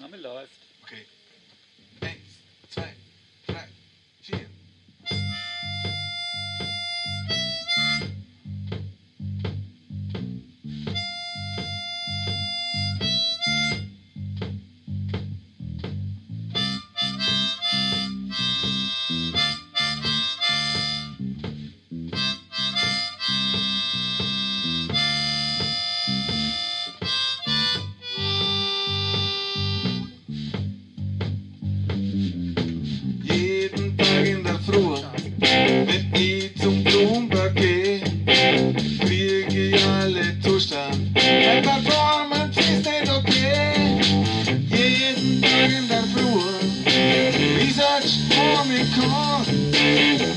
Name läuft. Okay. Eins, zwei, much harm it caused.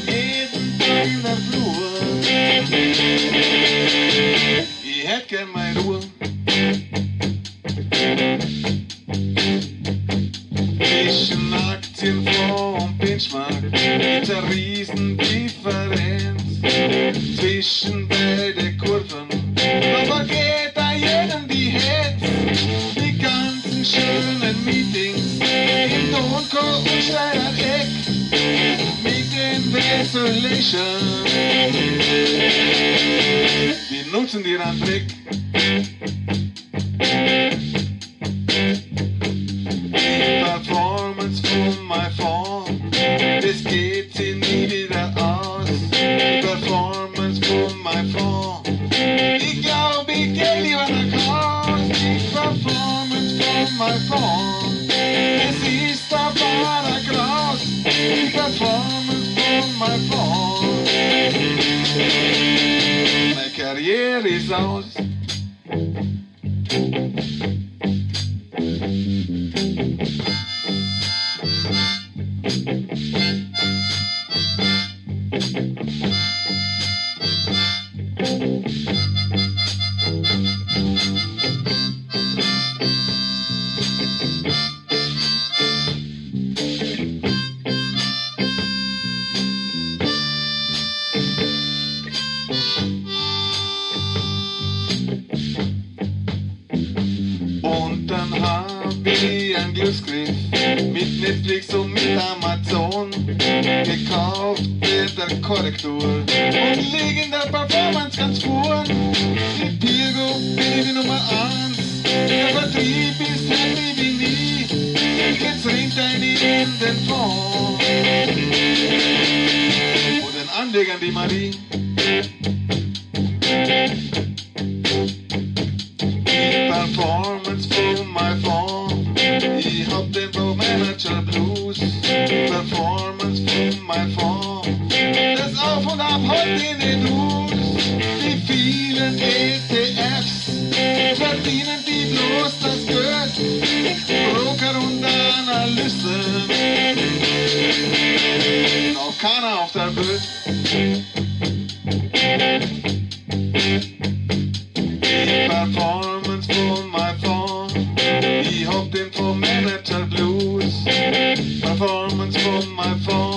Everything that flew up. Ich hätt gern meine Ruhe. Ich lag im vorm Benchmark mit reason difference zwischen isolation. Die noten die aan trek performance from my form Das geht in needed at us Performance from my form Ich jou bekend die wat ik was Die performance from my form Es ist the paragraphs Die performance on my phone. My career is out. Glücksgriff mit Netflix und mit Amazon gekauft mit der Korrektur und lieg in der Performance ganz vorn. Die Pirgo bin ich die Nummer eins, der Vertrieb ist happy wie nie. Jetzt ringt ein in den Fonds und den Anlegern die Marie. Und in den News. Die vielen ETFs verdienen die bloß das Geld. Broker und Analysten. Noch keiner auf der Welt. Die Performance von my phone. Ich hab den vom Manager Blues. Performance von my phone.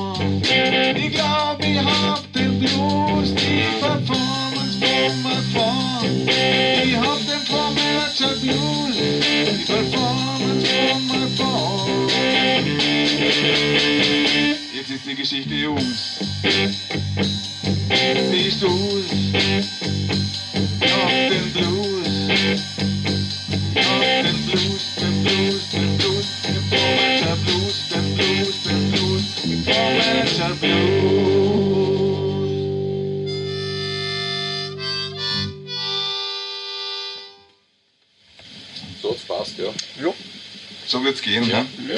Hab den vom Manager Blues. Die Performance my phone. Jetzt ist die Geschichte aus. Siehst du's? Noch den Blues. Noch den Blues, den Blues, den Blues, den Vormanager Blues, den Blues, den Blues, den Vormanager Blues. So, das passt, ja. So wird's gehen, Ja. ne?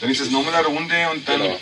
Dann ist es nochmal eine Runde und dann Genau.